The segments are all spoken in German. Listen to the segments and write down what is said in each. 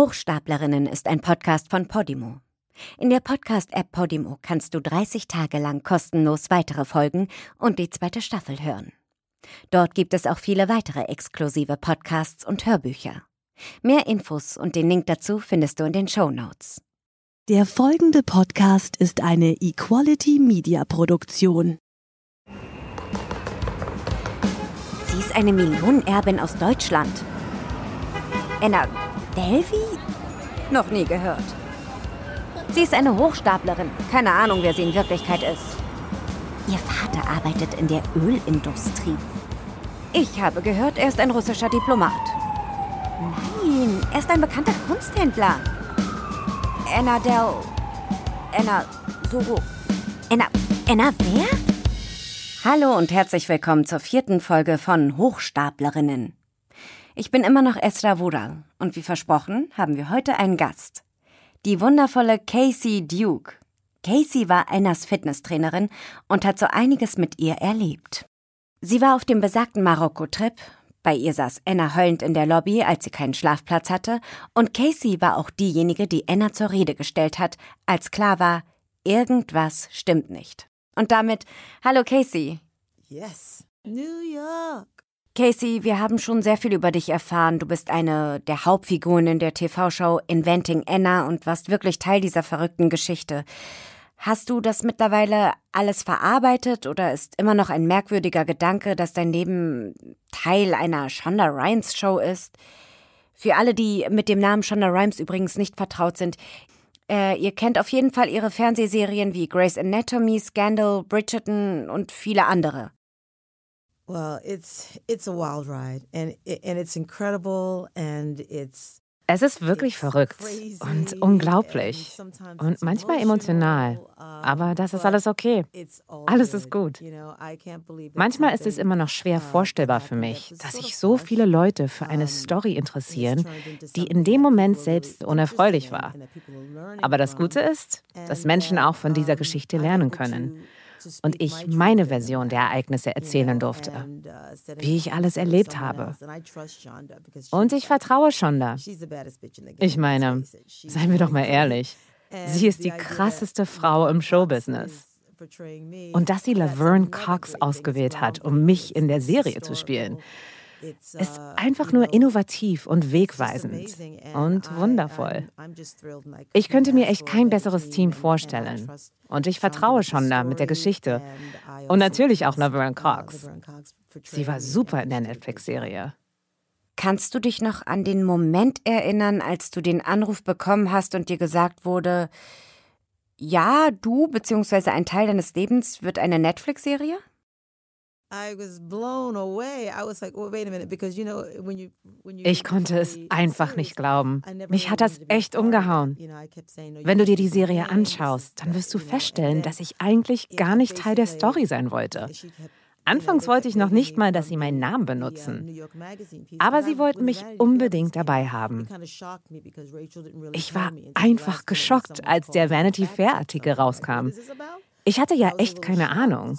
Hochstaplerinnen ist ein Podcast von Podimo. In der Podcast-App Podimo kannst du 30 Tage lang kostenlos weitere Folgen und die zweite Staffel hören. Dort gibt es auch viele weitere exklusive Podcasts und Hörbücher. Mehr Infos und den Link dazu findest du in den Show Notes. Der folgende Podcast ist eine Equality Media Produktion. Sie ist eine Millionenerbin aus Deutschland. Anna Delvey? Noch nie gehört. Sie ist eine Hochstaplerin. Keine Ahnung, wer sie in Wirklichkeit ist. Ihr Vater arbeitet in der Ölindustrie. Ich habe gehört, er ist ein russischer Diplomat. Nein, er ist ein bekannter Kunsthändler. Anna Del. Anna Soro. Anna. Anna wer? Hallo und herzlich willkommen zur vierten Folge von Hochstaplerinnen. Ich bin immer noch Esther Wural und wie versprochen haben wir heute einen Gast. Die wundervolle Casey Duke. Casey war Annas Fitnesstrainerin und hat so einiges mit ihr erlebt. Sie war auf dem besagten Marokko-Trip. Bei ihr saß Anna heulend in der Lobby, als sie keinen Schlafplatz hatte. Und Casey war auch diejenige, die Anna zur Rede gestellt hat, als klar war, irgendwas stimmt nicht. Und damit, hallo Casey. Yes. New York. Casey, wir haben schon sehr viel über dich erfahren. Du bist eine der Hauptfiguren in der TV-Show Inventing Anna und warst wirklich Teil dieser verrückten Geschichte. Hast du das mittlerweile alles verarbeitet oder ist immer noch ein merkwürdiger Gedanke, dass dein Leben Teil einer Shonda Rhimes Show ist? Für alle, die mit dem Namen Shonda Rhimes übrigens nicht vertraut sind, äh, ihr kennt auf jeden Fall ihre Fernsehserien wie Grey's Anatomy, Scandal, Bridgerton und viele andere. Well, it's it's a wild ride and and it's incredible and it's es ist wirklich verrückt und unglaublich und manchmal emotional. Aber das ist alles okay. Alles ist gut. Manchmal ist es immer noch schwer vorstellbar für mich, dass sich so viele Leute für eine Story interessieren, die in dem Moment selbst unerfreulich war. Aber das Gute ist, dass Menschen auch von dieser Geschichte lernen können und ich meine Version der Ereignisse erzählen durfte, wie ich alles erlebt habe. Und ich vertraue Shonda. Ich meine, seien wir doch mal ehrlich, sie ist die krasseste Frau im Showbusiness. Und dass sie Laverne Cox ausgewählt hat, um mich in der Serie zu spielen, ist uh, einfach nur innovativ und wegweisend und wundervoll. Ich könnte mir echt kein besseres Team vorstellen. Und ich vertraue schon da mit der Geschichte. Und also natürlich auch Laverne Cox. Sie war super in der Netflix-Serie. Kannst du dich noch an den Moment erinnern, als du den Anruf bekommen hast und dir gesagt wurde, ja, du bzw. ein Teil deines Lebens wird eine Netflix-Serie? Ich konnte es einfach nicht glauben. Mich hat das echt umgehauen. Wenn du dir die Serie anschaust, dann wirst du feststellen, dass ich eigentlich gar nicht Teil der Story sein wollte. Anfangs wollte ich noch nicht mal, dass sie meinen Namen benutzen. Aber sie wollten mich unbedingt dabei haben. Ich war einfach geschockt, als der Vanity Fair-Artikel rauskam. Ich hatte ja echt keine Ahnung.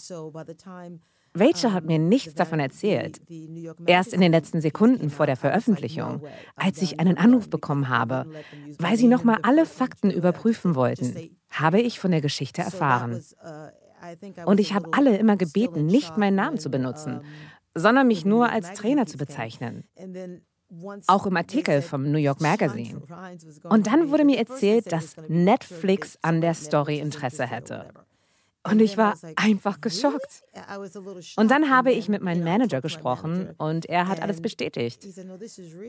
Rachel hat mir nichts davon erzählt. Erst in den letzten Sekunden vor der Veröffentlichung, als ich einen Anruf bekommen habe, weil sie nochmal alle Fakten überprüfen wollten, habe ich von der Geschichte erfahren. Und ich habe alle immer gebeten, nicht meinen Namen zu benutzen, sondern mich nur als Trainer zu bezeichnen. Auch im Artikel vom New York Magazine. Und dann wurde mir erzählt, dass Netflix an der Story Interesse hätte. Und ich war einfach geschockt. Und dann habe ich mit meinem Manager gesprochen und er hat alles bestätigt.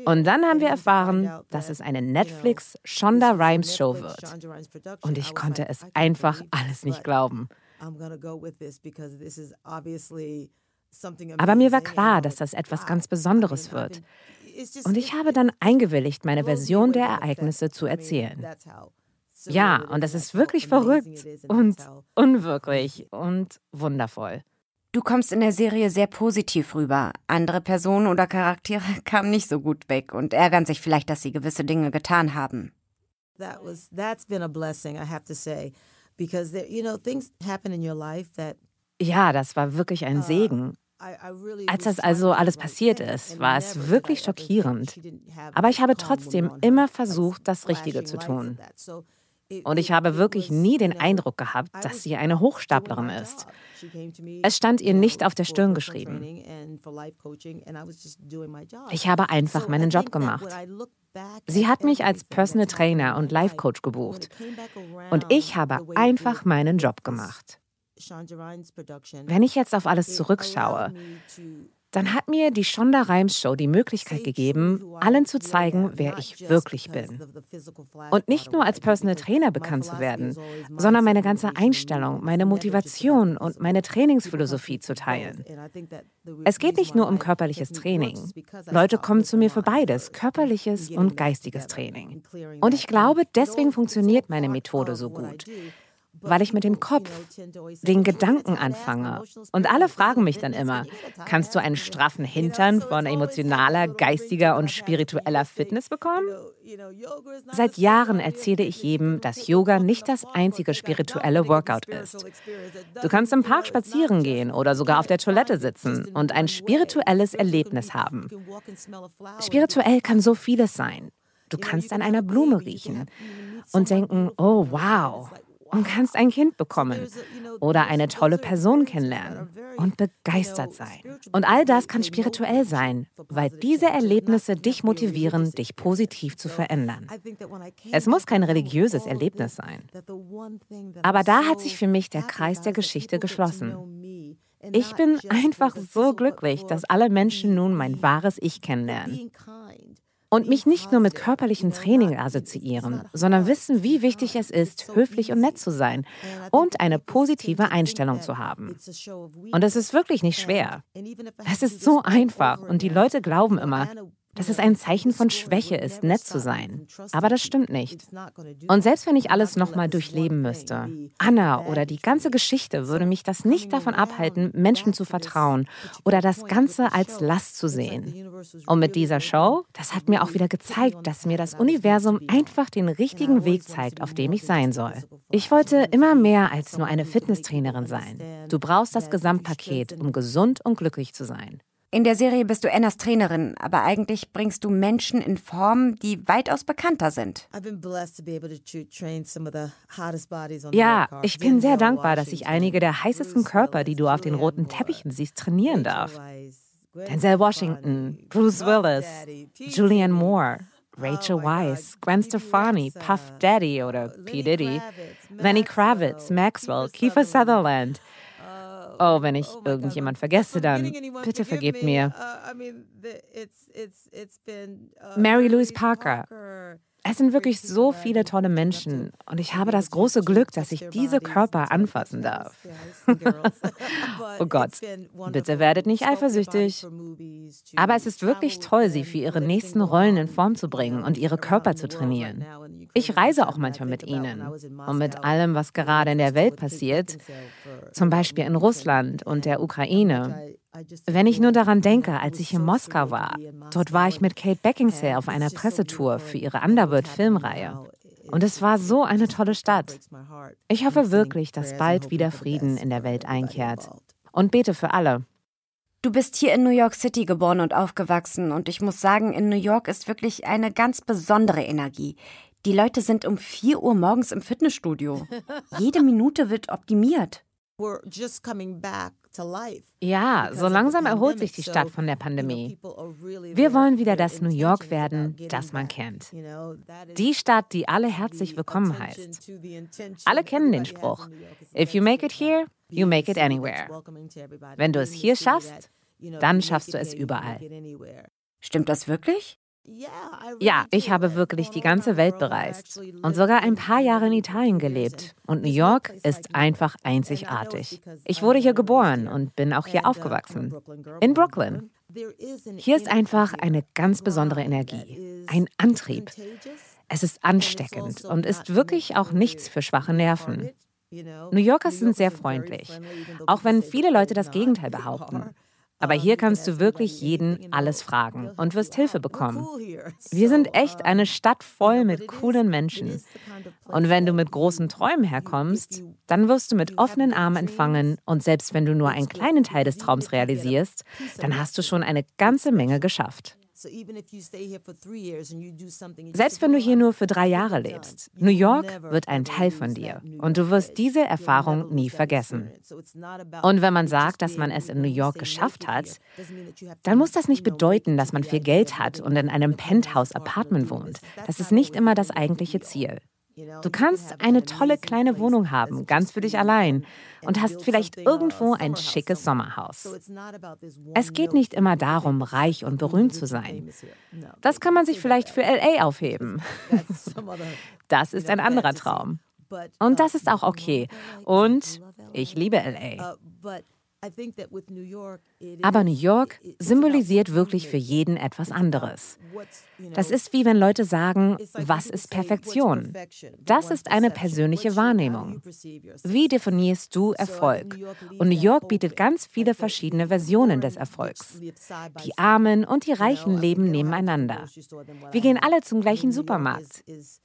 Und dann haben wir erfahren, dass es eine Netflix Shonda Rhimes Show wird. Und ich konnte es einfach alles nicht glauben. Aber mir war klar, dass das etwas ganz Besonderes wird. Und ich habe dann eingewilligt, meine Version der Ereignisse zu erzählen. Ja, und das ist wirklich verrückt und unwirklich und wundervoll. Du kommst in der Serie sehr positiv rüber. Andere Personen oder Charaktere kamen nicht so gut weg und ärgern sich vielleicht, dass sie gewisse Dinge getan haben. That was that's been a blessing, I have to say, because there, you know things happen in your life that Ja, das war wirklich ein uh, Segen. Als das also alles passiert ist, war es wirklich schockierend. Aber ich habe trotzdem immer versucht, das Richtige zu tun. Und ich habe wirklich nie den Eindruck gehabt, dass sie eine Hochstaplerin ist. Es stand ihr nicht auf der Stirn geschrieben. Ich habe einfach meinen Job gemacht. Sie hat mich als Personal Trainer und Life Coach gebucht. Und ich habe einfach meinen Job gemacht. Wenn ich jetzt auf alles zurückschaue, dann hat mir die Shonda Rhimes Show die Möglichkeit gegeben, allen zu zeigen, wer ich wirklich bin. Und nicht nur als Personal Trainer bekannt zu werden, sondern meine ganze Einstellung, meine Motivation und meine Trainingsphilosophie zu teilen. Es geht nicht nur um körperliches Training. Leute kommen zu mir für beides, körperliches und geistiges Training. Und ich glaube, deswegen funktioniert meine Methode so gut weil ich mit dem Kopf, den Gedanken anfange. Und alle fragen mich dann immer, kannst du einen straffen Hintern von emotionaler, geistiger und spiritueller Fitness bekommen? Seit Jahren erzähle ich jedem, dass Yoga nicht das einzige spirituelle Workout ist. Du kannst im Park spazieren gehen oder sogar auf der Toilette sitzen und ein spirituelles Erlebnis haben. Spirituell kann so vieles sein. Du kannst an einer Blume riechen und denken, oh wow, und kannst ein Kind bekommen oder eine tolle Person kennenlernen und begeistert sein. Und all das kann spirituell sein, weil diese Erlebnisse dich motivieren, dich positiv zu verändern. Es muss kein religiöses Erlebnis sein. Aber da hat sich für mich der Kreis der Geschichte geschlossen. Ich bin einfach so glücklich, dass alle Menschen nun mein wahres Ich kennenlernen und mich nicht nur mit körperlichem Training assoziieren, sondern wissen, wie wichtig es ist, höflich und nett zu sein und eine positive Einstellung zu haben. Und es ist wirklich nicht schwer. Es ist so einfach und die Leute glauben immer, dass es ein Zeichen von Schwäche ist, nett zu sein. Aber das stimmt nicht. Und selbst wenn ich alles nochmal durchleben müsste, Anna oder die ganze Geschichte würde mich das nicht davon abhalten, Menschen zu vertrauen oder das Ganze als Last zu sehen. Und mit dieser Show, das hat mir auch wieder gezeigt, dass mir das Universum einfach den richtigen Weg zeigt, auf dem ich sein soll. Ich wollte immer mehr als nur eine Fitnesstrainerin sein. Du brauchst das Gesamtpaket, um gesund und glücklich zu sein. In der Serie bist du Annas Trainerin, aber eigentlich bringst du Menschen in Form, die weitaus bekannter sind. Ja, ich bin sehr dankbar, dass ich einige der heißesten Körper, die du auf den roten Teppichen siehst, trainieren darf. Denzel Washington, Bruce Willis, Julianne Moore, Rachel Weisz, Gwen Stefani, Puff Daddy oder P. Diddy, Lenny Kravitz, Maxwell, Kiefer Sutherland – Oh, wenn ich irgendjemand vergesse, dann bitte vergebt mir. Mary Louise Parker. Es sind wirklich so viele tolle Menschen und ich habe das große Glück, dass ich diese Körper anfassen darf. oh Gott, bitte werdet nicht eifersüchtig. Aber es ist wirklich toll, sie für ihre nächsten Rollen in Form zu bringen und ihre Körper zu trainieren. Ich reise auch manchmal mit ihnen. Und mit allem, was gerade in der Welt passiert, zum Beispiel in Russland und der Ukraine. Wenn ich nur daran denke, als ich in Moskau war, dort war ich mit Kate Beckinsale auf einer Pressetour für ihre Underworld-Filmreihe. Und es war so eine tolle Stadt. Ich hoffe wirklich, dass bald wieder Frieden in der Welt einkehrt. Und bete für alle. Du bist hier in New York City geboren und aufgewachsen und ich muss sagen, in New York ist wirklich eine ganz besondere Energie. Die Leute sind um 4 Uhr morgens im Fitnessstudio. Jede Minute wird optimiert. Ja, so langsam erholt sich die Stadt von der Pandemie. Wir wollen wieder das New York werden, das man kennt. Die Stadt, die alle herzlich willkommen heißt. Alle kennen den Spruch, If you make it here, you make it anywhere. Wenn du es hier schaffst, dann schaffst du es überall. Stimmt das wirklich? Ja, ich habe wirklich die ganze Welt bereist und sogar ein paar Jahre in Italien gelebt. Und New York ist einfach einzigartig. Ich wurde hier geboren und bin auch hier aufgewachsen. In Brooklyn. Hier ist einfach eine ganz besondere Energie, ein Antrieb. Es ist ansteckend und ist wirklich auch nichts für schwache Nerven. New Yorkers sind sehr freundlich, auch wenn viele Leute das Gegenteil behaupten. Aber hier kannst du wirklich jeden alles fragen und wirst Hilfe bekommen. Wir sind echt eine Stadt voll mit coolen Menschen. Und wenn du mit großen Träumen herkommst, dann wirst du mit offenen Armen empfangen und selbst wenn du nur einen kleinen Teil des Traums realisierst, dann hast du schon eine ganze Menge geschafft. Selbst wenn du hier nur für drei Jahre lebst, New York wird ein Teil von dir. Und du wirst diese Erfahrung nie vergessen. Und wenn man sagt, dass man es in New York geschafft hat, dann muss das nicht bedeuten, dass man viel Geld hat und in einem Penthouse-Apartment wohnt. Das ist nicht immer das eigentliche Ziel. Du kannst eine tolle kleine Wohnung haben, ganz für dich allein, und hast vielleicht irgendwo ein schickes Sommerhaus. Es geht nicht immer darum, reich und berühmt zu sein. Das kann man sich vielleicht für LA aufheben. Das ist ein anderer Traum. Und das ist auch okay. Und ich liebe LA. Aber New York symbolisiert wirklich für jeden etwas anderes. Das ist wie wenn Leute sagen, was ist Perfektion? Das ist eine persönliche Wahrnehmung. Wie definierst du Erfolg? Und New York bietet ganz viele verschiedene Versionen des Erfolgs. Die Armen und die Reichen leben nebeneinander. Wir gehen alle zum gleichen Supermarkt.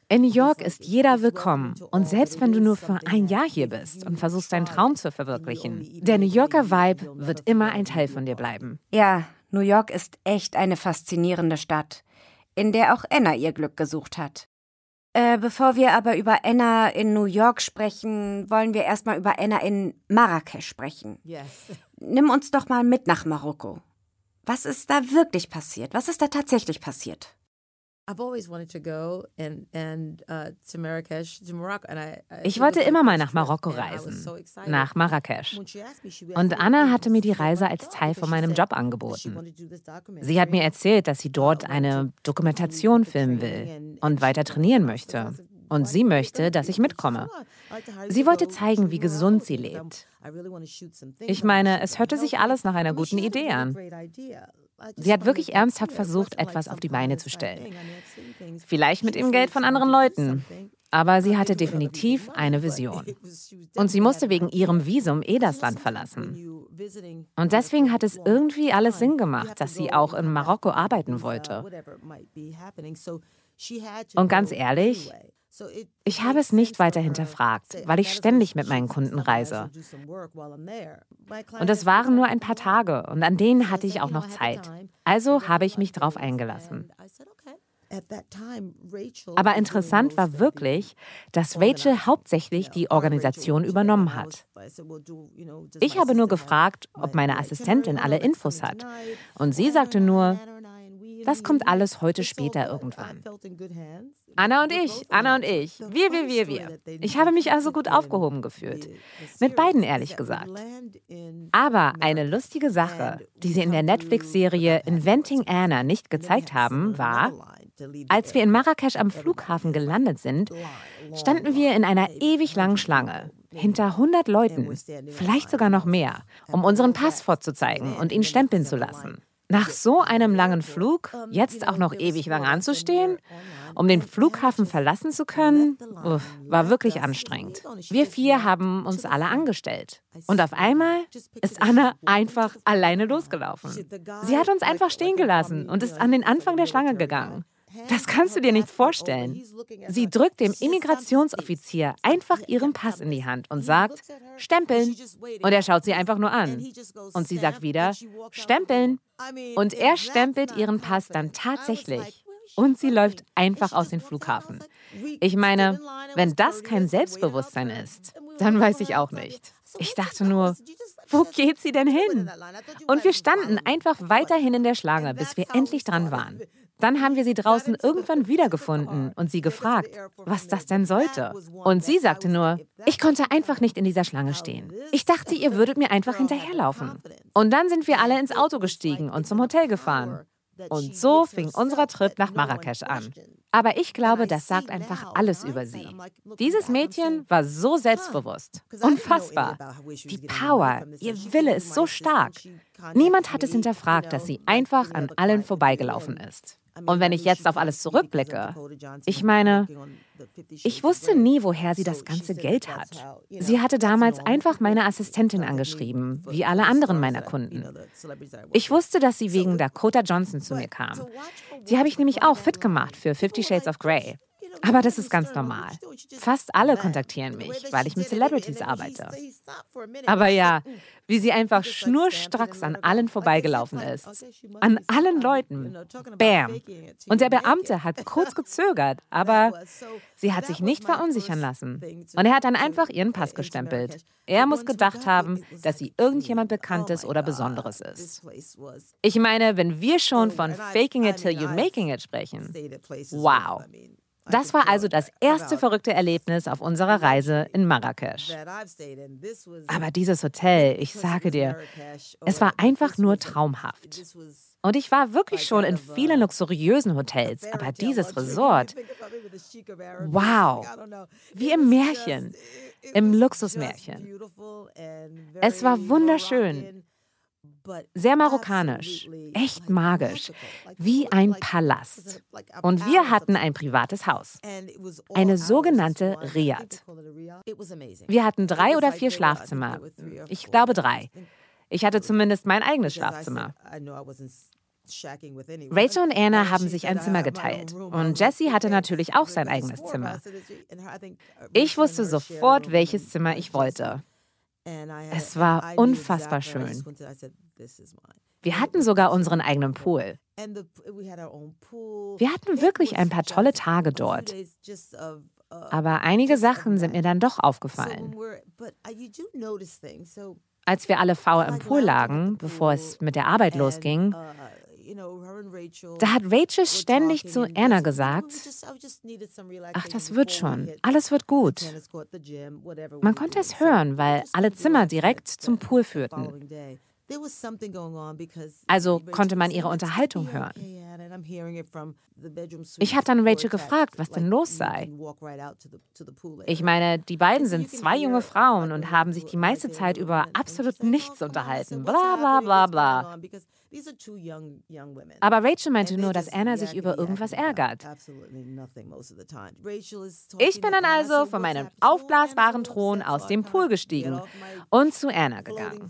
In New York ist jeder willkommen. Und selbst wenn du nur für ein Jahr hier bist und versuchst, deinen Traum zu verwirklichen, der New Yorker Vibe wird immer ein Teil von dir bleiben. Ja, New York ist echt eine faszinierende Stadt, in der auch Anna ihr Glück gesucht hat. Äh, bevor wir aber über Anna in New York sprechen, wollen wir erstmal über Anna in Marrakesch sprechen. Yes. Nimm uns doch mal mit nach Marokko. Was ist da wirklich passiert? Was ist da tatsächlich passiert? Ich wollte immer mal nach Marokko reisen, nach Marrakesch. Und Anna hatte mir die Reise als Teil von meinem Job angeboten. Sie hat mir erzählt, dass sie dort eine Dokumentation filmen will und weiter trainieren möchte. Und sie möchte, dass ich mitkomme. Sie wollte zeigen, wie gesund sie lebt. Ich meine, es hörte sich alles nach einer guten Idee an. Sie hat wirklich ernsthaft versucht, etwas auf die Beine zu stellen. Vielleicht mit dem Geld von anderen Leuten. Aber sie hatte definitiv eine Vision. Und sie musste wegen ihrem Visum eh das Land verlassen. Und deswegen hat es irgendwie alles Sinn gemacht, dass sie auch in Marokko arbeiten wollte. Und ganz ehrlich, ich habe es nicht weiter hinterfragt, weil ich ständig mit meinen Kunden reise. Und es waren nur ein paar Tage und an denen hatte ich auch noch Zeit. Also habe ich mich darauf eingelassen. Aber interessant war wirklich, dass Rachel hauptsächlich die Organisation übernommen hat. Ich habe nur gefragt, ob meine Assistentin alle Infos hat. Und sie sagte nur, das kommt alles heute später irgendwann. Anna und ich, Anna und ich, wir, wir, wir, wir. Ich habe mich also gut aufgehoben gefühlt. Mit beiden, ehrlich gesagt. Aber eine lustige Sache, die sie in der Netflix-Serie Inventing Anna nicht gezeigt haben, war, als wir in Marrakesch am Flughafen gelandet sind, standen wir in einer ewig langen Schlange hinter 100 Leuten, vielleicht sogar noch mehr, um unseren Pass vorzuzeigen und ihn stempeln zu lassen. Nach so einem langen Flug jetzt auch noch ewig lang anzustehen, um den Flughafen verlassen zu können, uff, war wirklich anstrengend. Wir vier haben uns alle angestellt. Und auf einmal ist Anna einfach alleine losgelaufen. Sie hat uns einfach stehen gelassen und ist an den Anfang der Schlange gegangen. Das kannst du dir nicht vorstellen. Sie drückt dem Immigrationsoffizier einfach ihren Pass in die Hand und sagt, stempeln. Und er schaut sie einfach nur an. Und sie sagt wieder, stempeln. Und er stempelt ihren Pass dann tatsächlich. Und sie läuft einfach aus dem Flughafen. Ich meine, wenn das kein Selbstbewusstsein ist, dann weiß ich auch nicht. Ich dachte nur, wo geht sie denn hin? Und wir standen einfach weiterhin in der Schlange, bis wir endlich dran waren. Dann haben wir sie draußen irgendwann wiedergefunden und sie gefragt, was das denn sollte. Und sie sagte nur, ich konnte einfach nicht in dieser Schlange stehen. Ich dachte, ihr würdet mir einfach hinterherlaufen. Und dann sind wir alle ins Auto gestiegen und zum Hotel gefahren. Und so fing unser Trip nach Marrakesch an. Aber ich glaube, das sagt einfach alles über sie. Dieses Mädchen war so selbstbewusst. Unfassbar. Die Power, ihr Wille ist so stark. Niemand hat es hinterfragt, dass sie einfach an allen vorbeigelaufen ist. Und wenn ich jetzt auf alles zurückblicke, ich meine, ich wusste nie, woher sie das ganze Geld hat. Sie hatte damals einfach meine Assistentin angeschrieben, wie alle anderen meiner Kunden. Ich wusste, dass sie wegen Dakota Johnson zu mir kam. Die habe ich nämlich auch fit gemacht für Fifty Shades of Grey. Aber das ist ganz normal. Fast alle kontaktieren mich, weil ich mit Celebrities arbeite. Aber ja, wie sie einfach schnurstracks an allen vorbeigelaufen ist. An allen Leuten. Bam. Und der Beamte hat kurz gezögert, aber sie hat sich nicht verunsichern lassen. Und er hat dann einfach ihren Pass gestempelt. Er muss gedacht haben, dass sie irgendjemand Bekanntes oder Besonderes ist. Ich meine, wenn wir schon von Faking it till you making it sprechen. Wow. Das war also das erste verrückte Erlebnis auf unserer Reise in Marrakesch. Aber dieses Hotel, ich sage dir, es war einfach nur traumhaft. Und ich war wirklich schon in vielen luxuriösen Hotels, aber dieses Resort, wow, wie im Märchen, im Luxusmärchen. Es war wunderschön sehr marokkanisch, echt magisch, wie ein Palast. Und wir hatten ein privates Haus, eine sogenannte Riad. Wir hatten drei oder vier Schlafzimmer. Ich glaube drei. Ich hatte zumindest mein eigenes Schlafzimmer. Rachel und Anna haben sich ein Zimmer geteilt und Jesse hatte natürlich auch sein eigenes Zimmer. Ich wusste sofort, welches Zimmer ich wollte. Es war unfassbar schön. Wir hatten sogar unseren eigenen Pool. Wir hatten wirklich ein paar tolle Tage dort. Uh, Aber einige Sachen sind mir dann doch aufgefallen. Uh, Als wir alle faul im Pool lagen, bevor es mit der Arbeit losging, uh, da hat Rachel ständig zu Anna gesagt, ach, das wird schon, alles wird gut. Man konnte es hören, weil alle Zimmer direkt zum Pool führten. Also konnte man ihre Unterhaltung hören. Ich habe dann Rachel gefragt, was denn los sei. Ich meine, die beiden sind zwei junge Frauen und haben sich die meiste Zeit über absolut nichts unterhalten. Bla bla bla bla. Aber Rachel meinte nur, dass Anna sich über irgendwas ärgert. Ich bin dann also von meinem aufblasbaren Thron aus dem Pool gestiegen und zu Anna gegangen.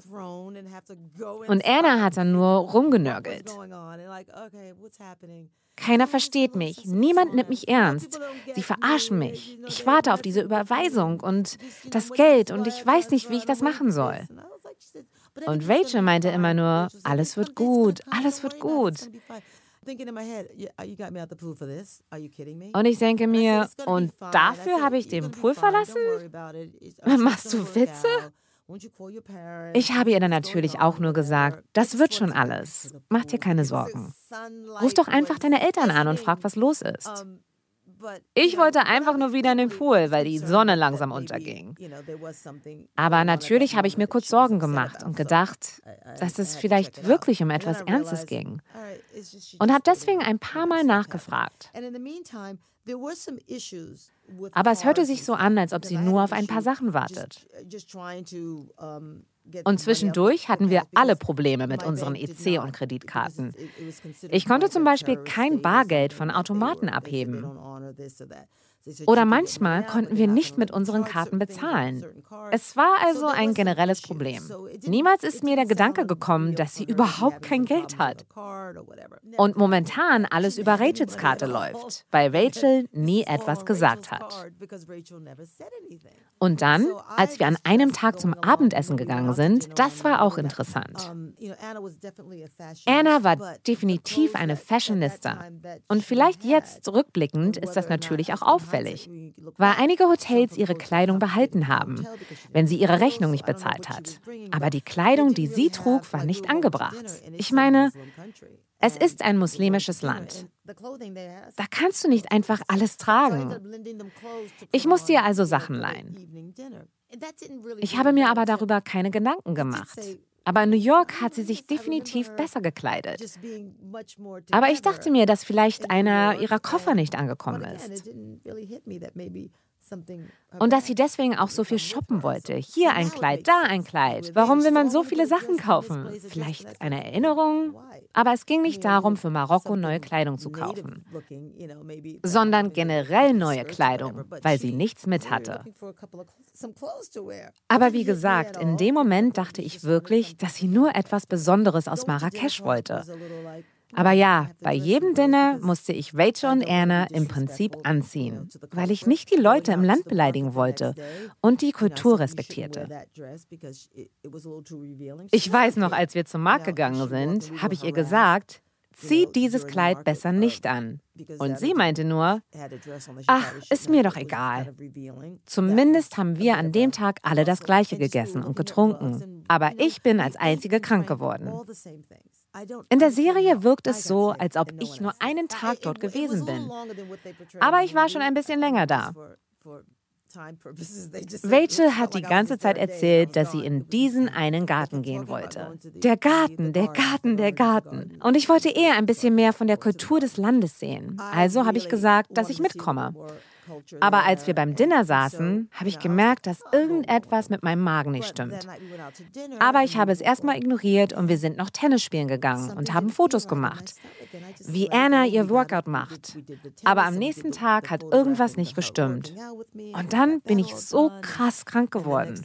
Und Anna hat dann nur rumgenörgelt. Keiner versteht mich. Niemand nimmt mich ernst. Sie verarschen mich. Ich warte auf diese Überweisung und das Geld und ich weiß nicht, wie ich das machen soll. Und Rachel meinte immer nur, alles wird gut, alles wird gut. Und ich denke mir, und dafür habe ich den Pool verlassen? Machst du Witze? Ich habe ihr dann natürlich auch nur gesagt, das wird schon alles. Mach dir keine Sorgen. Ruf doch einfach deine Eltern an und frag, was los ist. Ich wollte einfach nur wieder in den Pool, weil die Sonne langsam unterging. Aber natürlich habe ich mir kurz Sorgen gemacht und gedacht, dass es vielleicht wirklich um etwas Ernstes ging. Und habe deswegen ein paar Mal nachgefragt. Aber es hörte sich so an, als ob sie nur auf ein paar Sachen wartet. Und zwischendurch hatten wir alle Probleme mit unseren EC- und Kreditkarten. Ich konnte zum Beispiel kein Bargeld von Automaten abheben. Oder manchmal konnten wir nicht mit unseren Karten bezahlen. Es war also ein generelles Problem. Niemals ist mir der Gedanke gekommen, dass sie überhaupt kein Geld hat. Und momentan alles über Rachels Karte läuft, weil Rachel nie etwas gesagt hat. Und dann, als wir an einem Tag zum Abendessen gegangen sind, das war auch interessant. Anna war definitiv eine Fashionista. Und vielleicht jetzt rückblickend ist das natürlich auch auffällig auffällig, weil einige Hotels ihre Kleidung behalten haben, wenn sie ihre Rechnung nicht bezahlt hat. Aber die Kleidung, die sie trug, war nicht angebracht. Ich meine, es ist ein muslimisches Land. Da kannst du nicht einfach alles tragen. Ich musste ihr also Sachen leihen. Ich habe mir aber darüber keine Gedanken gemacht. Aber in New York hat sie sich definitiv besser gekleidet. Aber ich dachte mir, dass vielleicht einer ihrer Koffer nicht angekommen ist. Und dass sie deswegen auch so viel shoppen wollte. Hier ein Kleid, da ein Kleid. Warum will man so viele Sachen kaufen? Vielleicht eine Erinnerung? Aber es ging nicht darum, für Marokko neue Kleidung zu kaufen, sondern generell neue Kleidung, weil sie nichts mit hatte. Aber wie gesagt, in dem Moment dachte ich wirklich, dass sie nur etwas Besonderes aus Marrakesch wollte. Aber ja, bei jedem Dinner musste ich Rachel und Anna im Prinzip anziehen, weil ich nicht die Leute im Land beleidigen wollte und die Kultur respektierte. Ich weiß noch, als wir zum Markt gegangen sind, habe ich ihr gesagt, zieh dieses Kleid besser nicht an. Und sie meinte nur, ach, ist mir doch egal. Zumindest haben wir an dem Tag alle das gleiche gegessen und getrunken. Aber ich bin als Einzige krank geworden. In der Serie wirkt es so, als ob ich nur einen Tag dort gewesen bin. Aber ich war schon ein bisschen länger da. Rachel hat die ganze Zeit erzählt, dass sie in diesen einen Garten gehen wollte. Der Garten, der Garten, der Garten. Und ich wollte eher ein bisschen mehr von der Kultur des Landes sehen. Also habe ich gesagt, dass ich mitkomme. Aber als wir beim Dinner saßen, habe ich gemerkt, dass irgendetwas mit meinem Magen nicht stimmt. Aber ich habe es erstmal ignoriert und wir sind noch Tennis spielen gegangen und haben Fotos gemacht, wie Anna ihr Workout macht. Aber am nächsten Tag hat irgendwas nicht gestimmt. Und dann bin ich so krass krank geworden.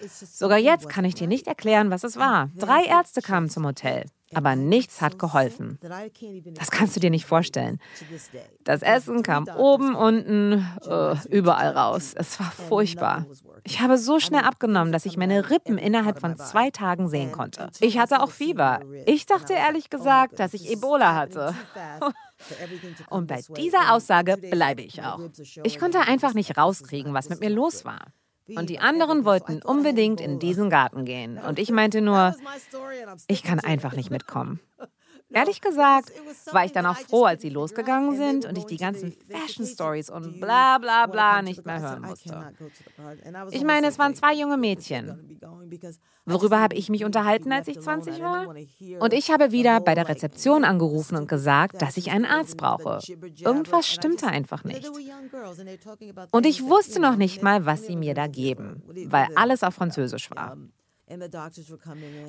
Sogar jetzt kann ich dir nicht erklären, was es war. Drei Ärzte kamen zum Hotel. Aber nichts hat geholfen. Das kannst du dir nicht vorstellen. Das Essen kam oben, unten, uh, überall raus. Es war furchtbar. Ich habe so schnell abgenommen, dass ich meine Rippen innerhalb von zwei Tagen sehen konnte. Ich hatte auch Fieber. Ich dachte ehrlich gesagt, dass ich Ebola hatte. Und bei dieser Aussage bleibe ich auch. Ich konnte einfach nicht rauskriegen, was mit mir los war. Und die anderen wollten unbedingt in diesen Garten gehen. Und ich meinte nur, ich kann einfach nicht mitkommen. Ehrlich gesagt war ich dann auch froh, als sie losgegangen sind und ich die ganzen Fashion Stories und bla bla bla nicht mehr hören musste. Ich meine, es waren zwei junge Mädchen. Worüber habe ich mich unterhalten, als ich 20 war? Und ich habe wieder bei der Rezeption angerufen und gesagt, dass ich einen Arzt brauche. Irgendwas stimmte einfach nicht. Und ich wusste noch nicht mal, was sie mir da geben, weil alles auf Französisch war.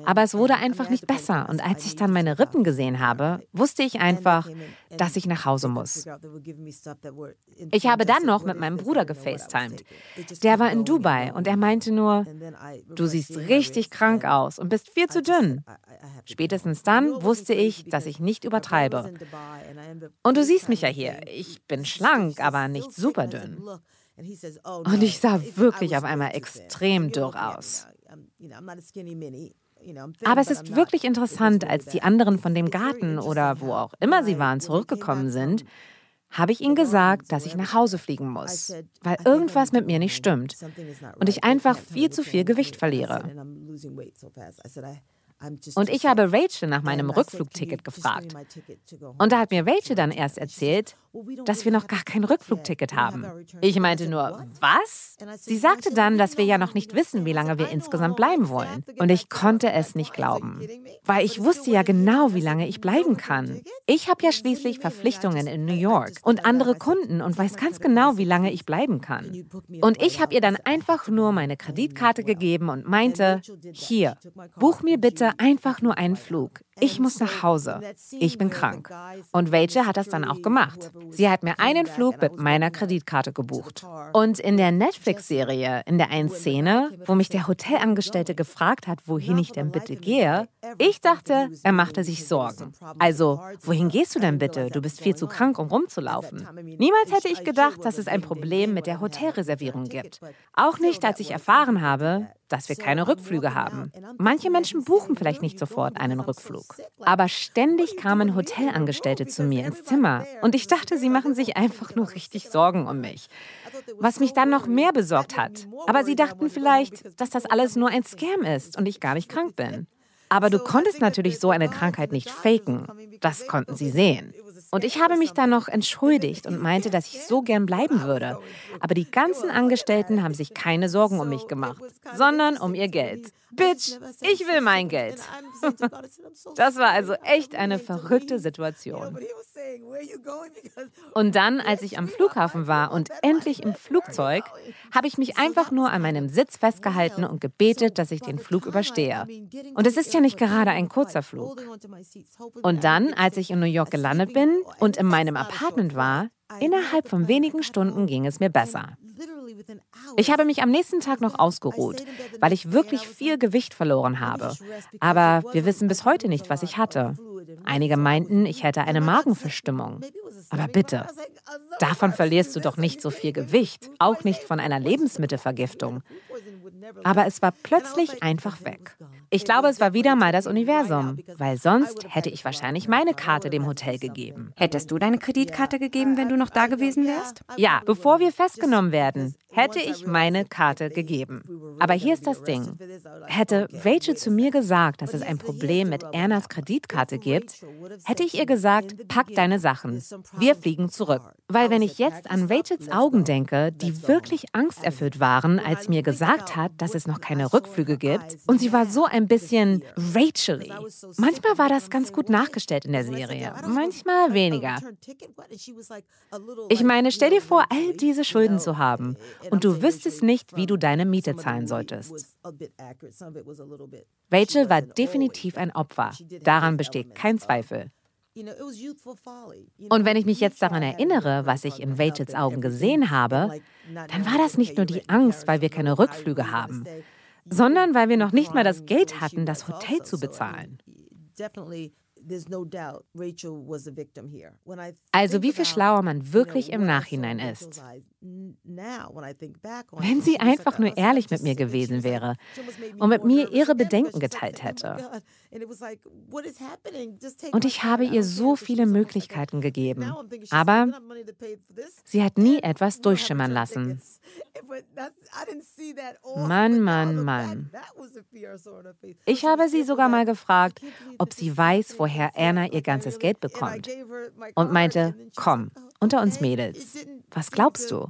Aber es wurde einfach nicht besser. Und als ich dann meine Rippen gesehen habe, wusste ich einfach, dass ich nach Hause muss. Ich habe dann noch mit meinem Bruder gefacetimed. Der war in Dubai und er meinte nur, du siehst richtig krank aus und bist viel zu dünn. Spätestens dann wusste ich, dass ich nicht übertreibe. Und du siehst mich ja hier. Ich bin schlank, aber nicht super dünn. Und ich sah wirklich auf einmal extrem dürr aus. Aber es ist wirklich interessant, als die anderen von dem Garten oder wo auch immer sie waren zurückgekommen sind, habe ich ihnen gesagt, dass ich nach Hause fliegen muss, weil irgendwas mit mir nicht stimmt und ich einfach viel zu viel Gewicht verliere. Und ich habe Rachel nach meinem Rückflugticket gefragt. Und da hat mir Rachel dann erst erzählt, dass wir noch gar kein Rückflugticket haben. Ich meinte nur, was? Sie sagte dann, dass wir ja noch nicht wissen, wie lange wir insgesamt bleiben wollen. Und ich konnte es nicht glauben, weil ich wusste ja genau, wie lange ich bleiben kann. Ich habe ja schließlich Verpflichtungen in New York und andere Kunden und weiß ganz genau, wie lange ich bleiben kann. Und ich habe ihr dann einfach nur meine Kreditkarte gegeben und meinte, hier, buch mir bitte einfach nur einen Flug. Ich muss nach Hause. Ich bin krank. Und Rachel hat das dann auch gemacht. Sie hat mir einen Flug mit meiner Kreditkarte gebucht. Und in der Netflix-Serie, in der einen Szene, wo mich der Hotelangestellte gefragt hat, wohin ich denn bitte gehe, ich dachte, er machte sich Sorgen. Also, wohin gehst du denn bitte? Du bist viel zu krank, um rumzulaufen. Niemals hätte ich gedacht, dass es ein Problem mit der Hotelreservierung gibt. Auch nicht, als ich erfahren habe, dass wir keine Rückflüge haben. Manche Menschen buchen vielleicht nicht sofort einen Rückflug. Aber ständig kamen Hotelangestellte zu mir ins Zimmer und ich dachte, sie machen sich einfach nur richtig Sorgen um mich. Was mich dann noch mehr besorgt hat. Aber sie dachten vielleicht, dass das alles nur ein Scam ist und ich gar nicht krank bin. Aber du konntest natürlich so eine Krankheit nicht faken. Das konnten sie sehen. Und ich habe mich dann noch entschuldigt und meinte, dass ich so gern bleiben würde. Aber die ganzen Angestellten haben sich keine Sorgen um mich gemacht, sondern um ihr Geld. Bitch, ich will mein Geld. Das war also echt eine verrückte Situation. Und dann, als ich am Flughafen war und endlich im Flugzeug, habe ich mich einfach nur an meinem Sitz festgehalten und gebetet, dass ich den Flug überstehe. Und es ist ja nicht gerade ein kurzer Flug. Und dann, als ich in New York gelandet bin und in meinem Apartment war, innerhalb von wenigen Stunden ging es mir besser. Ich habe mich am nächsten Tag noch ausgeruht, weil ich wirklich viel Gewicht verloren habe. Aber wir wissen bis heute nicht, was ich hatte. Einige meinten, ich hätte eine Magenverstimmung. Aber bitte, davon verlierst du doch nicht so viel Gewicht, auch nicht von einer Lebensmittelvergiftung. Aber es war plötzlich einfach weg. Ich glaube, es war wieder mal das Universum, weil sonst hätte ich wahrscheinlich meine Karte dem Hotel gegeben. Hättest du deine Kreditkarte gegeben, wenn du noch da gewesen wärst? Ja, bevor wir festgenommen werden, hätte ich meine Karte gegeben. Aber hier ist das Ding. Hätte Rachel zu mir gesagt, dass es ein Problem mit Ernas Kreditkarte gibt, hätte ich ihr gesagt, pack deine Sachen. Wir fliegen zurück. Weil wenn ich jetzt an Rachels Augen denke, die wirklich angsterfüllt waren, als mir gesagt hat, dass es noch keine Rückflüge gibt, und sie war so ein bisschen Rachely. Manchmal war das ganz gut nachgestellt in der Serie, manchmal weniger. Ich meine, stell dir vor, all diese Schulden zu haben und du wüsstest nicht, wie du deine Miete zahlen solltest. Rachel war definitiv ein Opfer. Daran besteht kein Zweifel. Und wenn ich mich jetzt daran erinnere, was ich in Rachels Augen gesehen habe, dann war das nicht nur die Angst, weil wir keine Rückflüge haben sondern weil wir noch nicht mal das Geld hatten, das Hotel zu bezahlen. Also wie viel schlauer man wirklich im Nachhinein ist. Wenn sie einfach nur ehrlich mit mir gewesen wäre und mit mir ihre Bedenken geteilt hätte. Und ich habe ihr so viele Möglichkeiten gegeben. Aber sie hat nie etwas durchschimmern lassen. Mann, Mann, Mann. Ich habe sie sogar mal gefragt, ob sie weiß, woher Anna ihr ganzes Geld bekommt. Und meinte, komm, unter uns Mädels, was glaubst du?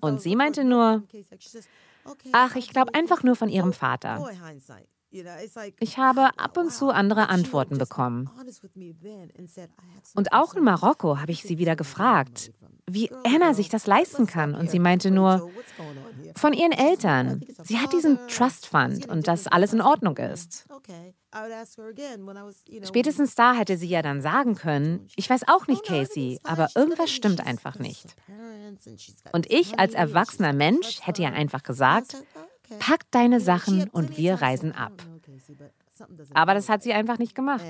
Und sie meinte nur, ach, ich glaube einfach nur von ihrem Vater. Ich habe ab und zu andere Antworten bekommen. Und auch in Marokko habe ich sie wieder gefragt, wie Anna sich das leisten kann. Und sie meinte nur, von ihren Eltern. Sie hat diesen Trust Fund und dass alles in Ordnung ist. Spätestens da hätte sie ja dann sagen können, ich weiß auch nicht, Casey, aber irgendwas stimmt einfach nicht. Und ich als erwachsener Mensch hätte ja einfach gesagt, pack deine Sachen und wir reisen ab. Aber das hat sie einfach nicht gemacht.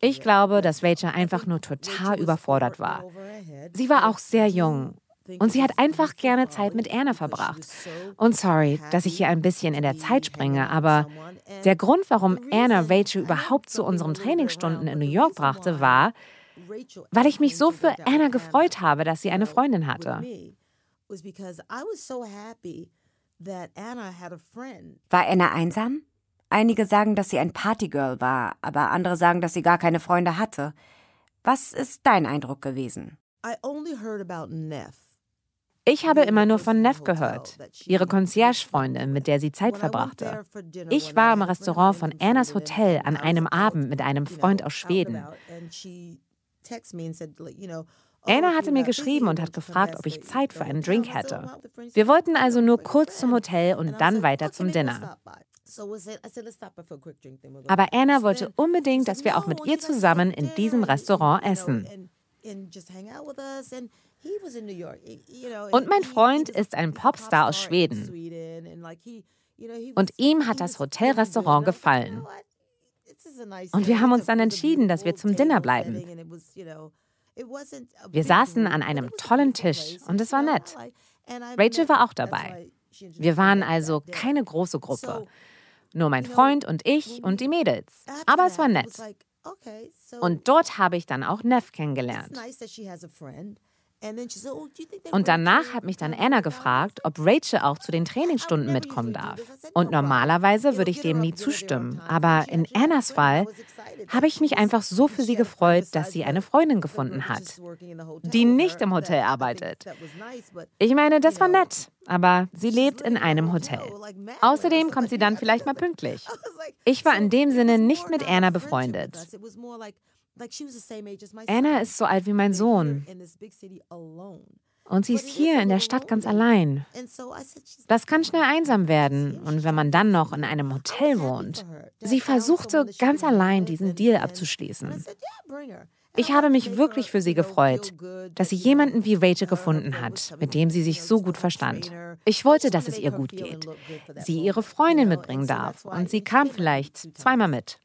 Ich glaube, dass Rachel einfach nur total überfordert war. Sie war auch sehr jung und sie hat einfach gerne Zeit mit Anna verbracht. Und sorry, dass ich hier ein bisschen in der Zeit springe, aber der Grund, warum Anna Rachel überhaupt zu unseren Trainingsstunden in New York brachte, war, weil ich mich so für Anna gefreut habe, dass sie eine Freundin hatte. War Anna einsam? Einige sagen, dass sie ein Partygirl war, aber andere sagen, dass sie gar keine Freunde hatte. Was ist dein Eindruck gewesen? Ich habe immer nur von Neff gehört, ihre Concierge-Freundin, mit der sie Zeit verbrachte. Ich war im Restaurant von Annas Hotel an einem Abend mit einem Freund aus Schweden. Anna hatte mir geschrieben und hat gefragt, ob ich Zeit für einen Drink hätte. Wir wollten also nur kurz zum Hotel und dann weiter zum Dinner. Aber Anna wollte unbedingt, dass wir auch mit ihr zusammen in diesem Restaurant essen. Und mein Freund ist ein Popstar aus Schweden. Und ihm hat das Hotelrestaurant gefallen. Und wir haben uns dann entschieden, dass wir zum Dinner bleiben. Wir saßen an einem tollen Tisch und es war nett. Rachel war auch dabei. Wir waren also keine große Gruppe. Nur mein Freund und ich und die Mädels. Aber es war nett. Und dort habe ich dann auch Neff kennengelernt. Oh, und danach hat mich dann Anna gefragt, ob Rachel auch zu den Trainingsstunden mitkommen darf. Und normalerweise würde ich dem nie zustimmen. Aber in Annas Fall habe ich mich einfach so für sie gefreut, dass sie eine Freundin gefunden hat, die nicht im Hotel arbeitet. Ich meine, das war nett, aber sie lebt in einem Hotel. Außerdem kommt sie dann vielleicht mal pünktlich. Ich war in dem Sinne nicht mit Anna befreundet. Anna ist so alt wie mein Sohn. Und sie ist hier in der Stadt ganz allein. Das kann schnell einsam werden. Und wenn man dann noch in einem Hotel wohnt. Sie versuchte ganz allein diesen Deal abzuschließen. Ich habe mich wirklich für sie gefreut, dass sie jemanden wie Rachel gefunden hat, mit dem sie sich so gut verstand. Ich wollte, dass es ihr gut geht. Sie ihre Freundin mitbringen darf. Und sie kam vielleicht zweimal mit.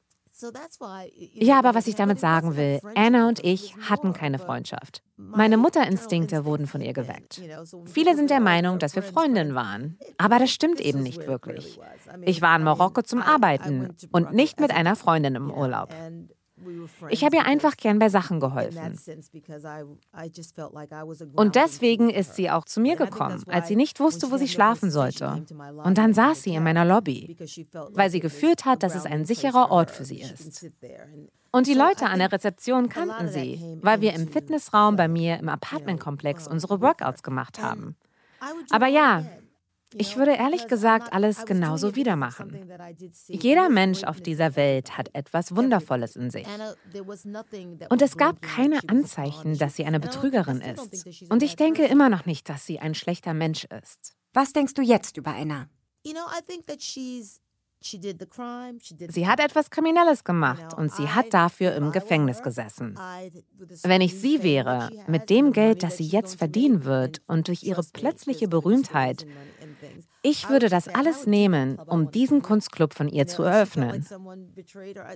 Ja, aber was ich damit sagen will, Anna und ich hatten keine Freundschaft. Meine Mutterinstinkte wurden von ihr geweckt. Viele sind der Meinung, dass wir Freundinnen waren. Aber das stimmt eben nicht wirklich. Ich war in Marokko zum Arbeiten und nicht mit einer Freundin im Urlaub. Ich habe ihr einfach gern bei Sachen geholfen. Und deswegen ist sie auch zu mir gekommen, als sie nicht wusste, wo sie schlafen sollte. Und dann saß sie in meiner Lobby, weil sie gefühlt hat, dass es ein sicherer Ort für sie ist. Und die Leute an der Rezeption kannten sie, weil wir im Fitnessraum bei mir im Apartmentkomplex unsere Workouts gemacht haben. Aber ja, ich würde ehrlich gesagt alles genauso wieder machen. Jeder Mensch auf dieser Welt hat etwas Wundervolles in sich. Und es gab keine Anzeichen, dass sie eine Betrügerin ist. Und ich denke immer noch nicht, dass sie ein schlechter Mensch ist. Was denkst du jetzt über Anna? Sie hat etwas Kriminelles gemacht und sie hat dafür im Gefängnis gesessen. Wenn ich sie wäre, mit dem Geld, das sie jetzt verdienen wird und durch ihre plötzliche Berühmtheit, ich würde das alles nehmen, um diesen Kunstclub von ihr zu eröffnen.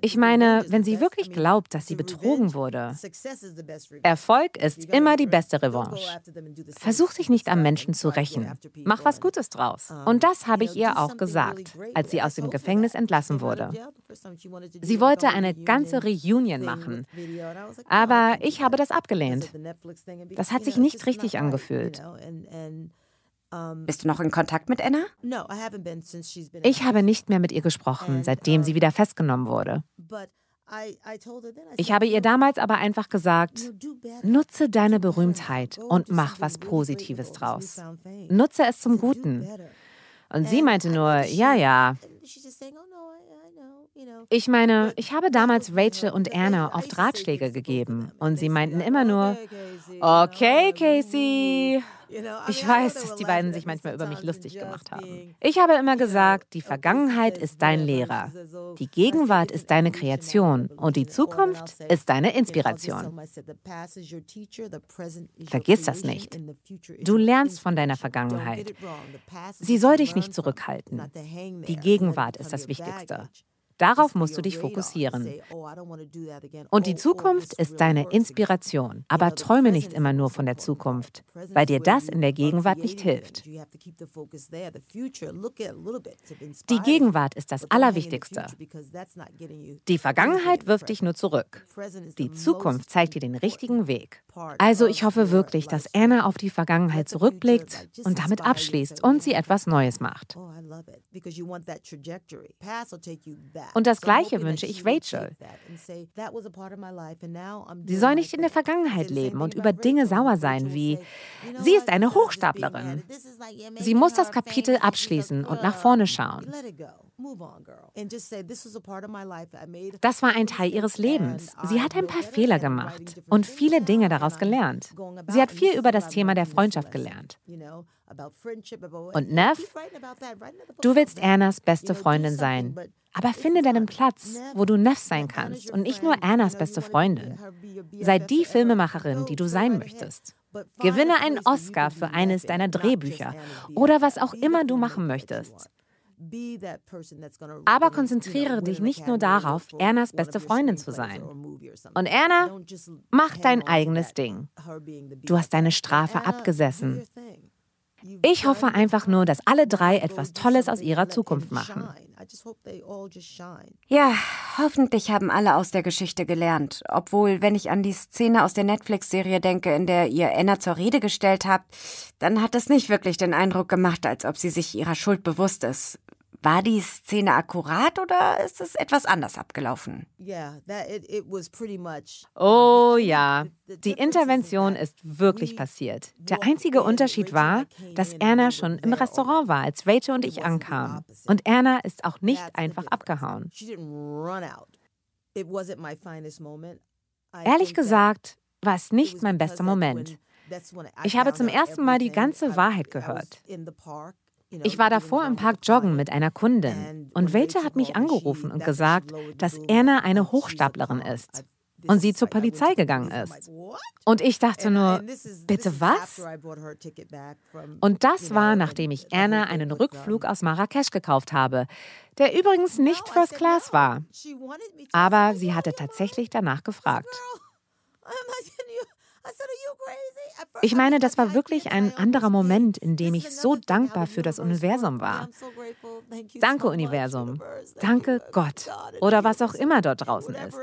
Ich meine, wenn sie wirklich glaubt, dass sie betrogen wurde, Erfolg ist immer die beste Revanche. Versuch dich nicht am Menschen zu rächen. Mach was Gutes draus. Und das habe ich ihr auch gesagt, als sie aus dem Gefängnis entlassen wurde. Sie wollte eine ganze Reunion machen, aber ich habe das abgelehnt. Das hat sich nicht richtig angefühlt. Bist du noch in Kontakt mit Anna? Ich habe nicht mehr mit ihr gesprochen, seitdem sie wieder festgenommen wurde. Ich habe ihr damals aber einfach gesagt, nutze deine Berühmtheit und mach was Positives draus. Nutze es zum Guten. Und sie meinte nur, ja, ja. Ich meine, ich habe damals Rachel und Anna oft Ratschläge gegeben. und sie meinten immer nur, okay, Casey, ich weiß, dass die beiden sich manchmal über mich lustig gemacht haben. Ich habe immer gesagt, die Vergangenheit ist dein Lehrer, die Gegenwart ist deine Kreation und die Zukunft ist deine Inspiration. Vergiss das nicht. Du lernst von deiner Vergangenheit. Sie soll dich nicht zurückhalten. Die Gegenwart ist das Wichtigste. Darauf musst du dich fokussieren. Oh, Und die Zukunft ist deine Inspiration. Aber träume nicht immer nur von der Zukunft, weil dir das in der Gegenwart nicht hilft. Die Gegenwart ist das Allerwichtigste. Die Vergangenheit wirft dich nur zurück. Die Zukunft zeigt dir den richtigen Weg. Also ich hoffe wirklich, dass Anna auf die Vergangenheit zurückblickt und damit abschließt und sie etwas Neues macht. Und das Gleiche wünsche ich Rachel. Sie soll nicht in der Vergangenheit leben und über Dinge sauer sein wie, sie ist eine Hochstaplerin. Sie muss das Kapitel abschließen und nach vorne schauen. Das war ein Teil ihres Lebens. Sie hat ein paar Fehler gemacht und viele Dinge daraus gelernt. Sie hat viel über das Thema der Freundschaft gelernt. Und Neff, du willst Annas beste Freundin sein. Aber finde deinen Platz, wo du Neff sein kannst und nicht nur Annas beste Freundin. Sei die Filmemacherin, die du sein möchtest. Gewinne einen Oscar für eines deiner Drehbücher oder was auch immer du machen möchtest. Aber konzentriere dich nicht nur darauf, Annas beste Freundin zu sein. Und Anna, mach dein eigenes Ding. Du hast deine Strafe abgesessen. Ich hoffe einfach nur, dass alle drei etwas Tolles aus ihrer Zukunft machen. Ja, hoffentlich haben alle aus der Geschichte gelernt. Obwohl, wenn ich an die Szene aus der Netflix-Serie denke, in der ihr Anna zur Rede gestellt habt, dann hat es nicht wirklich den Eindruck gemacht, als ob sie sich ihrer Schuld bewusst ist. War die Szene akkurat oder ist es etwas anders abgelaufen? Oh ja, die Intervention ist wirklich passiert. Der einzige Unterschied war, dass Erna schon im Restaurant war, als Rachel und ich ankamen. Und Erna ist auch nicht einfach abgehauen. Ehrlich gesagt, war es nicht mein bester Moment. Ich habe zum ersten Mal die ganze Wahrheit gehört. Ich war davor im Park joggen mit einer Kundin und Rachel hat mich angerufen und gesagt, dass Erna eine Hochstaplerin ist und sie zur Polizei gegangen ist. Und ich dachte nur, bitte was? Und das war, nachdem ich Anna einen Rückflug aus Marrakesch gekauft habe, der übrigens nicht First Class war. Aber sie hatte tatsächlich danach gefragt. Ich meine, das war wirklich ein anderer Moment, in dem ich so dankbar für das Universum war. Danke, Universum. Danke, Gott. Oder was auch immer dort draußen ist.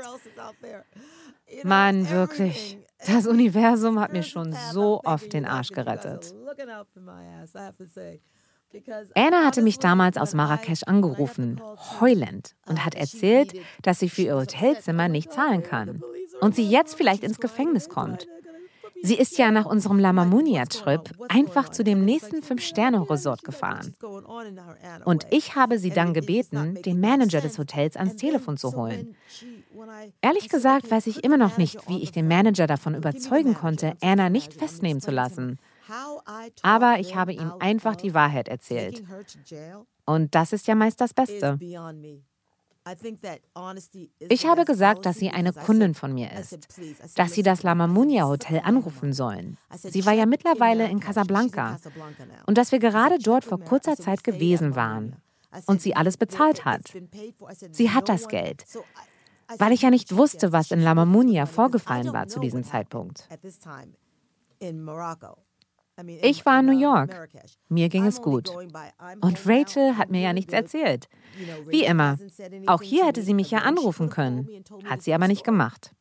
Mann, wirklich. Das Universum hat mir schon so oft den Arsch gerettet. Anna hatte mich damals aus Marrakesch angerufen, heulend, und hat erzählt, dass sie für ihr Hotelzimmer nicht zahlen kann und sie jetzt vielleicht ins Gefängnis kommt. Sie ist ja nach unserem Lamamunia-Trip einfach zu dem nächsten Fünf-Sterne-Resort gefahren. Und ich habe sie dann gebeten, den Manager des Hotels ans Telefon zu holen. Ehrlich gesagt weiß ich immer noch nicht, wie ich den Manager davon überzeugen konnte, Anna nicht festnehmen zu lassen. Aber ich habe ihm einfach die Wahrheit erzählt. Und das ist ja meist das Beste. Ich habe gesagt, dass sie eine Kundin von mir ist, dass sie das Lamamunia Hotel anrufen sollen. Sie war ja mittlerweile in Casablanca. Und dass wir gerade dort vor kurzer Zeit gewesen waren und sie alles bezahlt hat. Sie hat das Geld, weil ich ja nicht wusste, was in Lamamunia vorgefallen war zu diesem Zeitpunkt. Ich war in New York. Mir ging es gut. Und Rachel hat mir ja nichts erzählt. Wie immer. Auch hier hätte sie mich ja anrufen können. Hat sie aber nicht gemacht.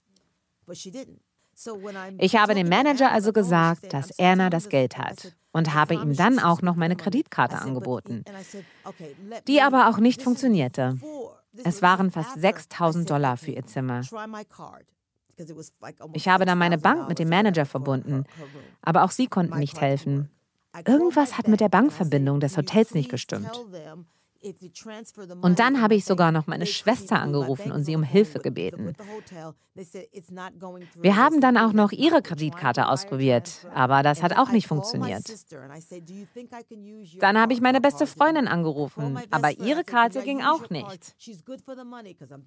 Ich habe dem Manager also gesagt, dass Erna das Geld hat und habe ihm dann auch noch meine Kreditkarte angeboten, die aber auch nicht funktionierte. Es waren fast 6000 Dollar für ihr Zimmer. Ich habe dann meine Bank mit dem Manager verbunden, aber auch sie konnten nicht helfen. Irgendwas hat mit der Bankverbindung des Hotels nicht gestimmt. Und dann habe ich sogar noch meine Schwester angerufen und sie um Hilfe gebeten. Wir haben dann auch noch ihre Kreditkarte ausprobiert, aber das hat auch nicht funktioniert. Dann habe ich meine beste Freundin angerufen, aber ihre Karte ging auch nicht.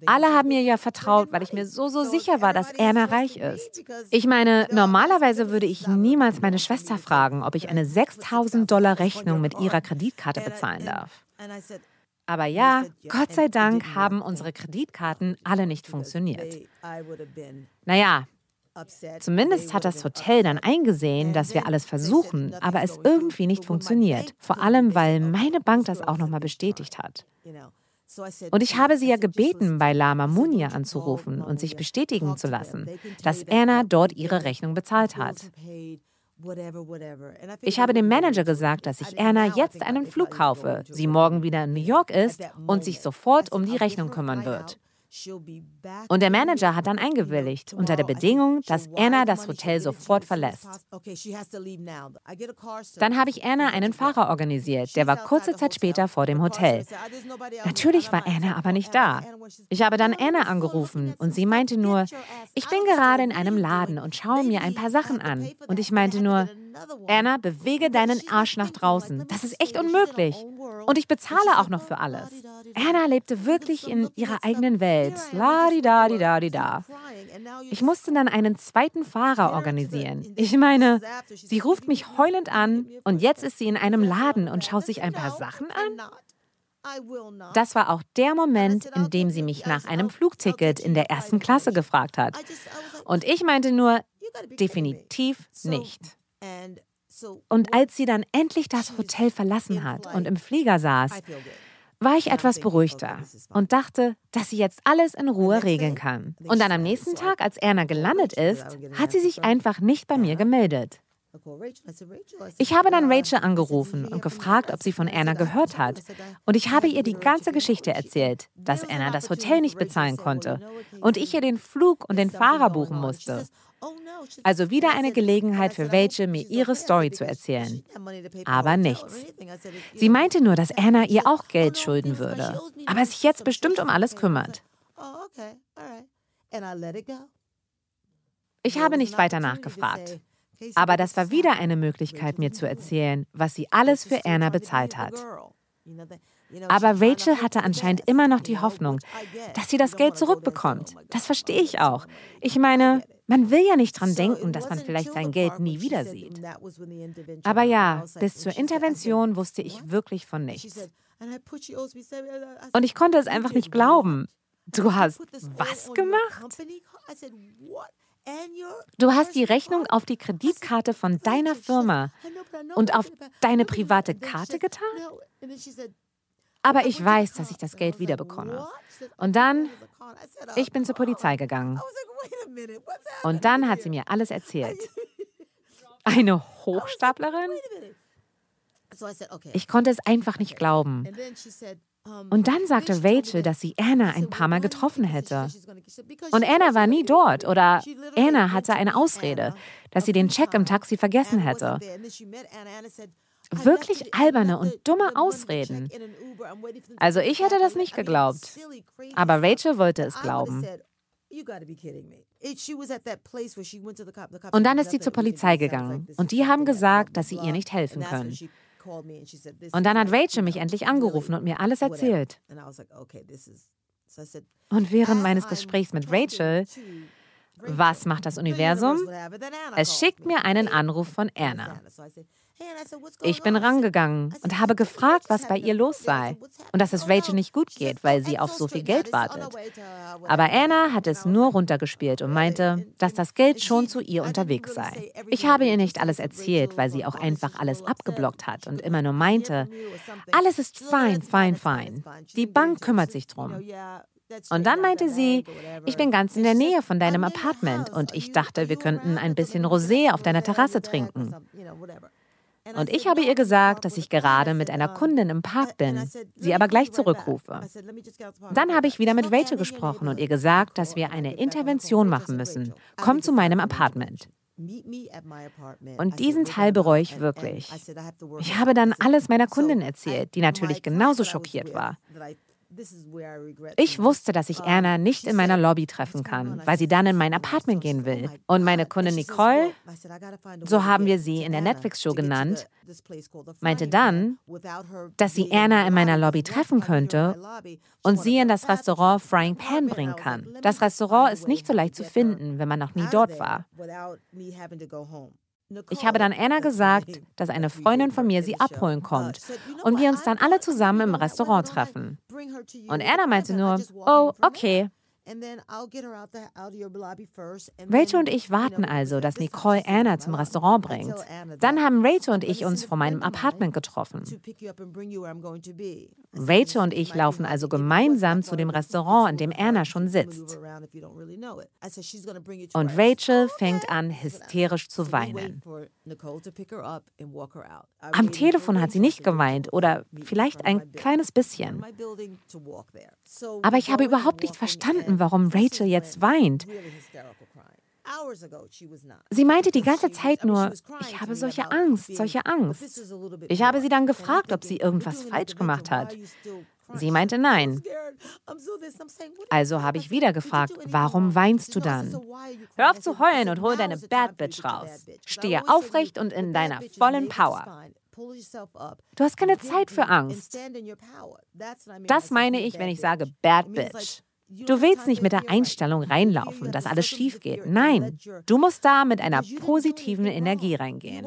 Alle haben mir ja vertraut, weil ich mir so, so sicher war, dass Anna reich ist. Ich meine, normalerweise würde ich niemals meine Schwester fragen, ob ich eine 6000 Dollar Rechnung mit ihrer Kreditkarte bezahlen darf. Aber ja, Gott sei Dank haben unsere Kreditkarten alle nicht funktioniert. Naja, zumindest hat das Hotel dann eingesehen, dass wir alles versuchen, aber es irgendwie nicht funktioniert. Vor allem, weil meine Bank das auch nochmal bestätigt hat. Und ich habe sie ja gebeten, bei Lama Munia anzurufen und sich bestätigen zu lassen, dass Anna dort ihre Rechnung bezahlt hat. Ich habe dem Manager gesagt, dass ich Erna jetzt einen Flug kaufe, sie morgen wieder in New York ist und sich sofort um die Rechnung kümmern wird. Und der Manager hat dann eingewilligt, unter der Bedingung, dass Anna das Hotel sofort verlässt. Dann habe ich Anna einen Fahrer organisiert, der war kurze Zeit später vor dem Hotel. Natürlich war Anna aber nicht da. Ich habe dann Anna angerufen und sie meinte nur, ich bin gerade in einem Laden und schaue mir ein paar Sachen an. Und ich meinte nur, Anna, bewege deinen Arsch nach draußen. Das ist echt unmöglich. Und ich bezahle auch noch für alles. Anna lebte wirklich in ihrer eigenen Welt. La di da di da di da. Ich musste dann einen zweiten Fahrer organisieren. Ich meine, sie ruft mich heulend an und jetzt ist sie in einem Laden und schaut sich ein paar Sachen an. Das war auch der Moment, in dem sie mich nach einem Flugticket in der ersten Klasse gefragt hat. Und ich meinte nur, definitiv nicht. Und als sie dann endlich das Hotel verlassen hat und im Flieger saß, war ich etwas beruhigter und dachte, dass sie jetzt alles in Ruhe regeln kann. Und dann am nächsten Tag, als Erna gelandet ist, hat sie sich einfach nicht bei mir gemeldet. Ich habe dann Rachel angerufen und gefragt, ob sie von Anna gehört hat. Und ich habe ihr die ganze Geschichte erzählt, dass Anna das Hotel nicht bezahlen konnte und ich ihr den Flug und den Fahrer buchen musste. Also wieder eine Gelegenheit für Rachel, mir ihre Story zu erzählen. Aber nichts. Sie meinte nur, dass Anna ihr auch Geld schulden würde, aber sich jetzt bestimmt um alles kümmert. Ich habe nicht weiter nachgefragt. Aber das war wieder eine Möglichkeit, mir zu erzählen, was sie alles für Anna bezahlt hat. Aber Rachel hatte anscheinend immer noch die Hoffnung, dass sie das Geld zurückbekommt. Das verstehe ich auch. Ich meine, man will ja nicht dran denken, dass man vielleicht sein Geld nie wieder sieht. Aber ja, bis zur Intervention wusste ich wirklich von nichts. Und ich konnte es einfach nicht glauben. Du hast was gemacht? Du hast die Rechnung auf die Kreditkarte von deiner Firma und auf deine private Karte getan? Aber ich weiß, dass ich das Geld wiederbekomme. Und dann, ich bin zur Polizei gegangen. Und dann hat sie mir alles erzählt. Eine Hochstaplerin? Ich konnte es einfach nicht glauben. Und dann sagte Rachel, dass sie Anna ein paar Mal getroffen hätte. Und Anna war nie dort oder Anna hatte eine Ausrede, dass sie den Check im Taxi vergessen hätte. Wirklich alberne und dumme Ausreden. Also ich hätte das nicht geglaubt. Aber Rachel wollte es glauben. Und dann ist sie zur Polizei gegangen und die haben gesagt, dass sie ihr nicht helfen können. Und dann hat Rachel mich endlich angerufen und mir alles erzählt. Und während meines Gesprächs mit Rachel, was macht das Universum? Es schickt mir einen Anruf von Anna. Ich bin rangegangen und habe gefragt, was bei ihr los sei und dass es Rachel nicht gut geht, weil sie auf so viel Geld wartet. Aber Anna hat es nur runtergespielt und meinte, dass das Geld schon zu ihr unterwegs sei. Ich habe ihr nicht alles erzählt, weil sie auch einfach alles abgeblockt hat und immer nur meinte, alles ist fein, fein, fein. Die Bank kümmert sich drum. Und dann meinte sie, ich bin ganz in der Nähe von deinem Apartment und ich dachte, wir könnten ein bisschen Rosé auf deiner Terrasse trinken. Und ich habe ihr gesagt, dass ich gerade mit einer Kundin im Park bin, sie aber gleich zurückrufe. Dann habe ich wieder mit Rachel gesprochen und ihr gesagt, dass wir eine Intervention machen müssen. Komm zu meinem Apartment. Und diesen Teil bereue ich wirklich. Ich habe dann alles meiner Kundin erzählt, die natürlich genauso schockiert war. Ich wusste, dass ich Erna nicht in meiner Lobby treffen kann, weil sie dann in mein Apartment gehen will. Und meine Kundin Nicole, so haben wir sie in der Netflix-Show genannt, meinte dann, dass sie Erna in meiner Lobby. Treffen könnte und sie in das Restaurant Frying Pan bringen kann. Das Restaurant ist nicht so leicht zu finden, wenn man noch nie dort war. Ich habe dann Anna gesagt, dass eine Freundin von mir sie abholen kommt und wir uns dann alle zusammen im Restaurant treffen. Und Anna meinte nur, oh, okay. Rachel und ich warten also, dass Nicole Anna zum Restaurant bringt. Dann haben Rachel und ich uns vor meinem Apartment getroffen. Rachel und ich laufen also gemeinsam zu dem Restaurant, in dem Anna schon sitzt. Und Rachel fängt an, hysterisch zu weinen. Am Telefon hat sie nicht geweint oder vielleicht ein kleines bisschen. Aber ich habe überhaupt nicht verstanden, warum Rachel jetzt weint. Sie meinte die ganze Zeit nur, ich habe solche Angst, solche Angst. Ich habe sie dann gefragt, ob sie irgendwas falsch gemacht hat. Sie meinte nein. Also habe ich wieder gefragt, warum weinst du dann? Hör auf zu heulen und hol deine Bad Bitch raus. Stehe aufrecht und in deiner vollen Power. Du hast keine Zeit für Angst. Das meine ich, wenn ich sage Bad Bitch. Du willst nicht mit der Einstellung reinlaufen, dass alles schief geht. Nein, du musst da mit einer positiven Energie reingehen.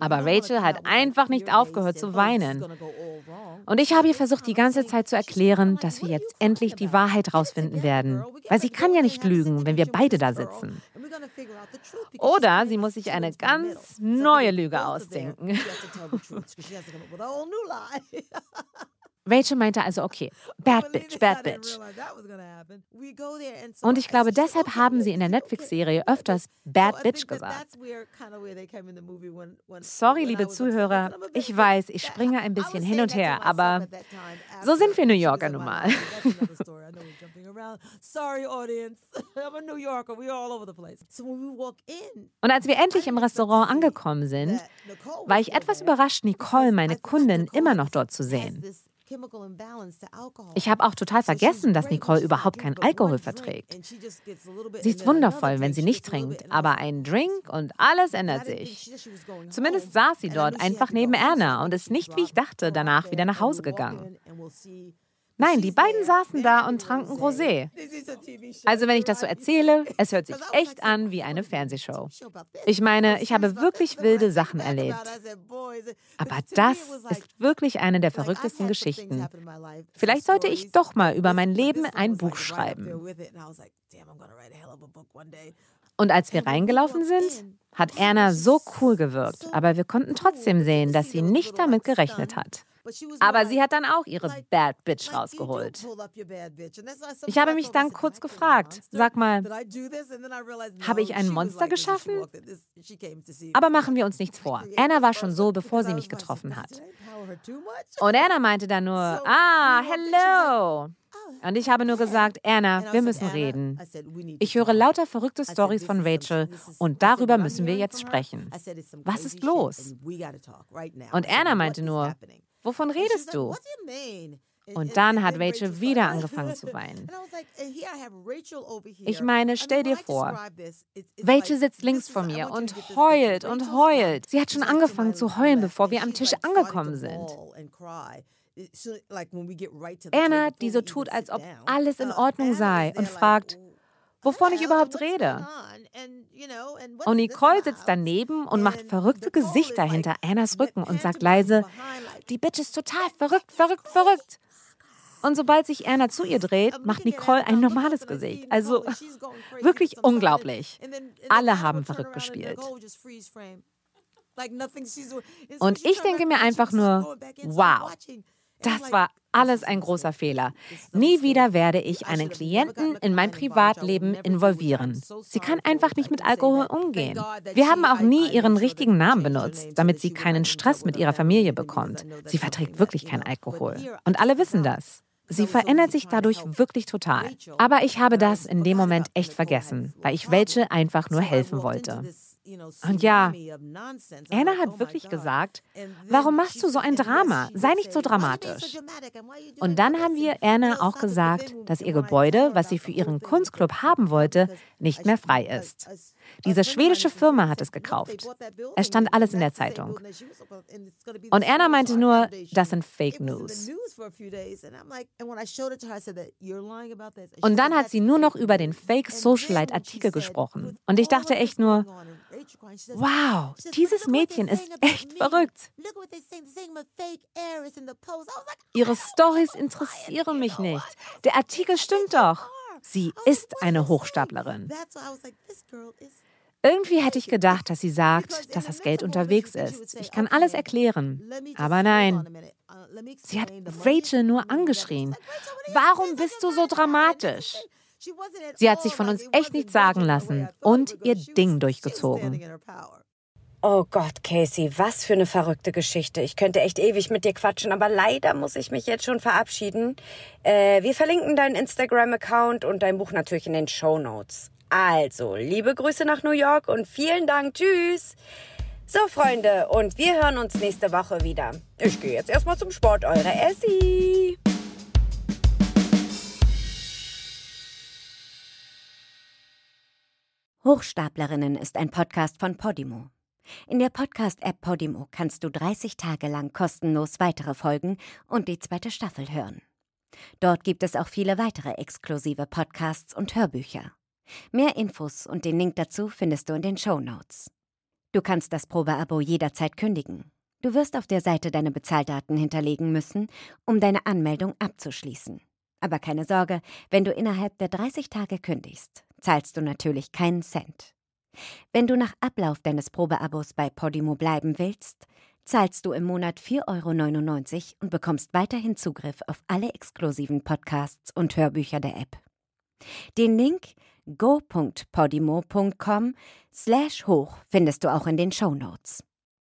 Aber Rachel hat einfach nicht aufgehört zu weinen. Und ich habe ihr versucht, die ganze Zeit zu erklären, dass wir jetzt endlich die Wahrheit rausfinden werden. Weil sie kann ja nicht lügen, wenn wir beide da sitzen. Oder sie muss sich eine ganz neue Lüge ausdenken. Rachel meinte also, okay, bad bitch, bad bitch. Und ich glaube, deshalb haben sie in der Netflix-Serie öfters bad bitch gesagt. Sorry, liebe Zuhörer, ich weiß, ich springe ein bisschen hin und her, aber so sind wir New Yorker nun mal. Und als wir endlich im Restaurant angekommen sind, war ich etwas überrascht, Nicole, meine Kundin, immer noch dort zu sehen. Ich habe auch total vergessen, dass Nicole überhaupt keinen Alkohol verträgt. Sie ist wundervoll, wenn sie nicht trinkt, aber ein Drink und alles ändert sich. Zumindest saß sie dort einfach neben Erna und ist nicht, wie ich dachte, danach wieder nach Hause gegangen. Nein, die beiden saßen da und tranken Rosé. Also wenn ich das so erzähle, es hört sich echt an wie eine Fernsehshow. Ich meine, ich habe wirklich wilde Sachen erlebt. Aber das ist wirklich eine der verrücktesten Geschichten. Vielleicht sollte ich doch mal über mein Leben ein Buch schreiben. Und als wir reingelaufen sind, hat Erna so cool gewirkt, aber wir konnten trotzdem sehen, dass sie nicht damit gerechnet hat. Aber sie hat dann auch ihre Bad Bitch rausgeholt. Ich habe mich dann kurz gefragt, sag mal, habe ich ein Monster geschaffen? Aber machen wir uns nichts vor. Anna war schon so, bevor sie mich getroffen hat. Und Anna meinte dann nur, ah, hello. Oh. Und ich habe nur gesagt, Anna, wir müssen reden. Ich höre lauter verrückte Stories von Rachel und darüber müssen wir jetzt sprechen. Was ist los? Und Anna meinte nur, Wovon redest du? Und dann hat Rachel wieder angefangen zu weinen. Ich meine, stell dir vor, Rachel sitzt links von mir und heult und heult. Sie hat schon angefangen zu heulen, bevor wir am Tisch angekommen sind. Anna, die so tut, als ob alles in uh, Ordnung sei und fragt, wovon ich überhaupt rede. Und Nicole sitzt daneben und macht verrückte Gesichter hinter Annas Rücken und sagt leise, die Bitch ist total verrückt, verrückt, verrückt. Und sobald sich Anna zu ihr dreht, macht Nicole ein normales Gesicht. Also wirklich unglaublich. Alle haben verrückt gespielt. Und ich denke mir einfach nur, wow, das war alles ein großer Fehler. Nie wieder werde ich einen Klienten in mein Privatleben involvieren. Sie kann einfach nicht mit Alkohol umgehen. Wir haben auch nie ihren richtigen Namen benutzt, damit sie keinen Stress mit ihrer Familie bekommt. Sie verträgt wirklich keinen Alkohol. Und alle wissen das. Sie verändert sich dadurch wirklich total. Aber ich habe das in dem Moment echt vergessen, weil ich welche einfach nur helfen wollte. Und ja, Anna hat oh wirklich gesagt, warum machst du so ein Drama? Sei nicht so dramatisch. Und dann haben wir Anna auch gesagt, dass ihr Gebäude, was sie für ihren Kunstclub haben wollte, nicht mehr frei ist. Diese schwedische Firma hat es gekauft. Es stand alles in der Zeitung. Und Erna meinte nur, das sind Fake News. Und dann hat sie nur noch über den Fake Socialite Artikel gesprochen. Und ich dachte echt nur, wow, dieses Mädchen ist echt verrückt. Ihre Stories interessieren mich nicht. Der Artikel stimmt doch. Sie ist eine Hochstaplerin. Irgendwie hätte ich gedacht, dass sie sagt, dass das Geld unterwegs ist. Ich kann alles erklären. Aber nein. Sie hat Rachel nur angeschrien. Warum bist du so dramatisch? Sie hat sich von uns echt nichts sagen lassen und ihr Ding durchgezogen. Oh Gott, Casey, was für eine verrückte Geschichte. Ich könnte echt ewig mit dir quatschen, aber leider muss ich mich jetzt schon verabschieden. Äh, wir verlinken deinen Instagram-Account und dein Buch natürlich in den Show Notes. Also, liebe Grüße nach New York und vielen Dank. Tschüss. So, Freunde, und wir hören uns nächste Woche wieder. Ich gehe jetzt erstmal zum Sport. Eure Essie. Hochstaplerinnen ist ein Podcast von Podimo. In der Podcast-App Podimo kannst du 30 Tage lang kostenlos weitere Folgen und die zweite Staffel hören. Dort gibt es auch viele weitere exklusive Podcasts und Hörbücher. Mehr Infos und den Link dazu findest du in den Show Notes. Du kannst das Probeabo jederzeit kündigen. Du wirst auf der Seite deine Bezahldaten hinterlegen müssen, um deine Anmeldung abzuschließen. Aber keine Sorge, wenn du innerhalb der 30 Tage kündigst, zahlst du natürlich keinen Cent. Wenn du nach Ablauf deines Probeabos bei Podimo bleiben willst, zahlst du im Monat 4,99 Euro und bekommst weiterhin Zugriff auf alle exklusiven Podcasts und Hörbücher der App. Den Link go.podimo.com slash hoch findest du auch in den Show Notes.